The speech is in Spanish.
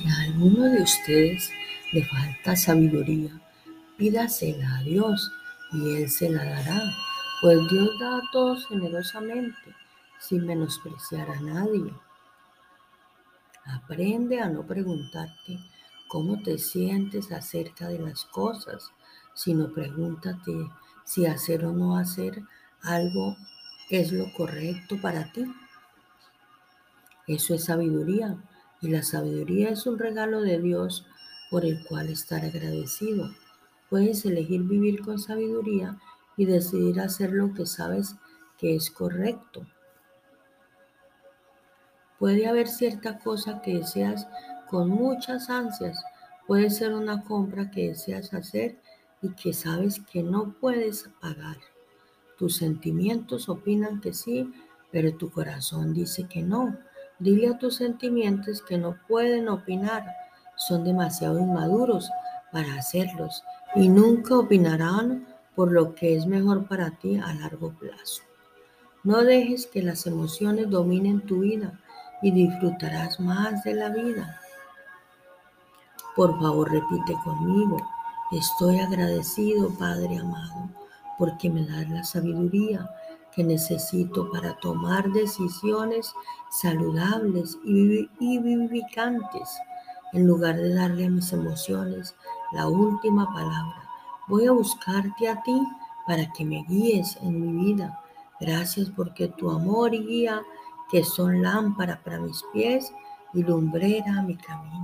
Si a alguno de ustedes le falta sabiduría, pídasela a Dios y Él se la dará, pues Dios da a todos generosamente, sin menospreciar a nadie. Aprende a no preguntarte cómo te sientes acerca de las cosas, sino pregúntate si hacer o no hacer algo es lo correcto para ti. Eso es sabiduría y la sabiduría es un regalo de Dios por el cual estar agradecido. Puedes elegir vivir con sabiduría y decidir hacer lo que sabes que es correcto. Puede haber cierta cosa que deseas con muchas ansias. Puede ser una compra que deseas hacer y que sabes que no puedes pagar. Tus sentimientos opinan que sí, pero tu corazón dice que no. Dile a tus sentimientos que no pueden opinar. Son demasiado inmaduros para hacerlos y nunca opinarán por lo que es mejor para ti a largo plazo. No dejes que las emociones dominen tu vida y disfrutarás más de la vida. Por favor, repite conmigo. Estoy agradecido, Padre amado, porque me das la sabiduría que necesito para tomar decisiones saludables y vivificantes en lugar de darle a mis emociones la última palabra. Voy a buscarte a ti para que me guíes en mi vida. Gracias porque tu amor y guía, que son lámpara para mis pies y lumbrera a mi camino.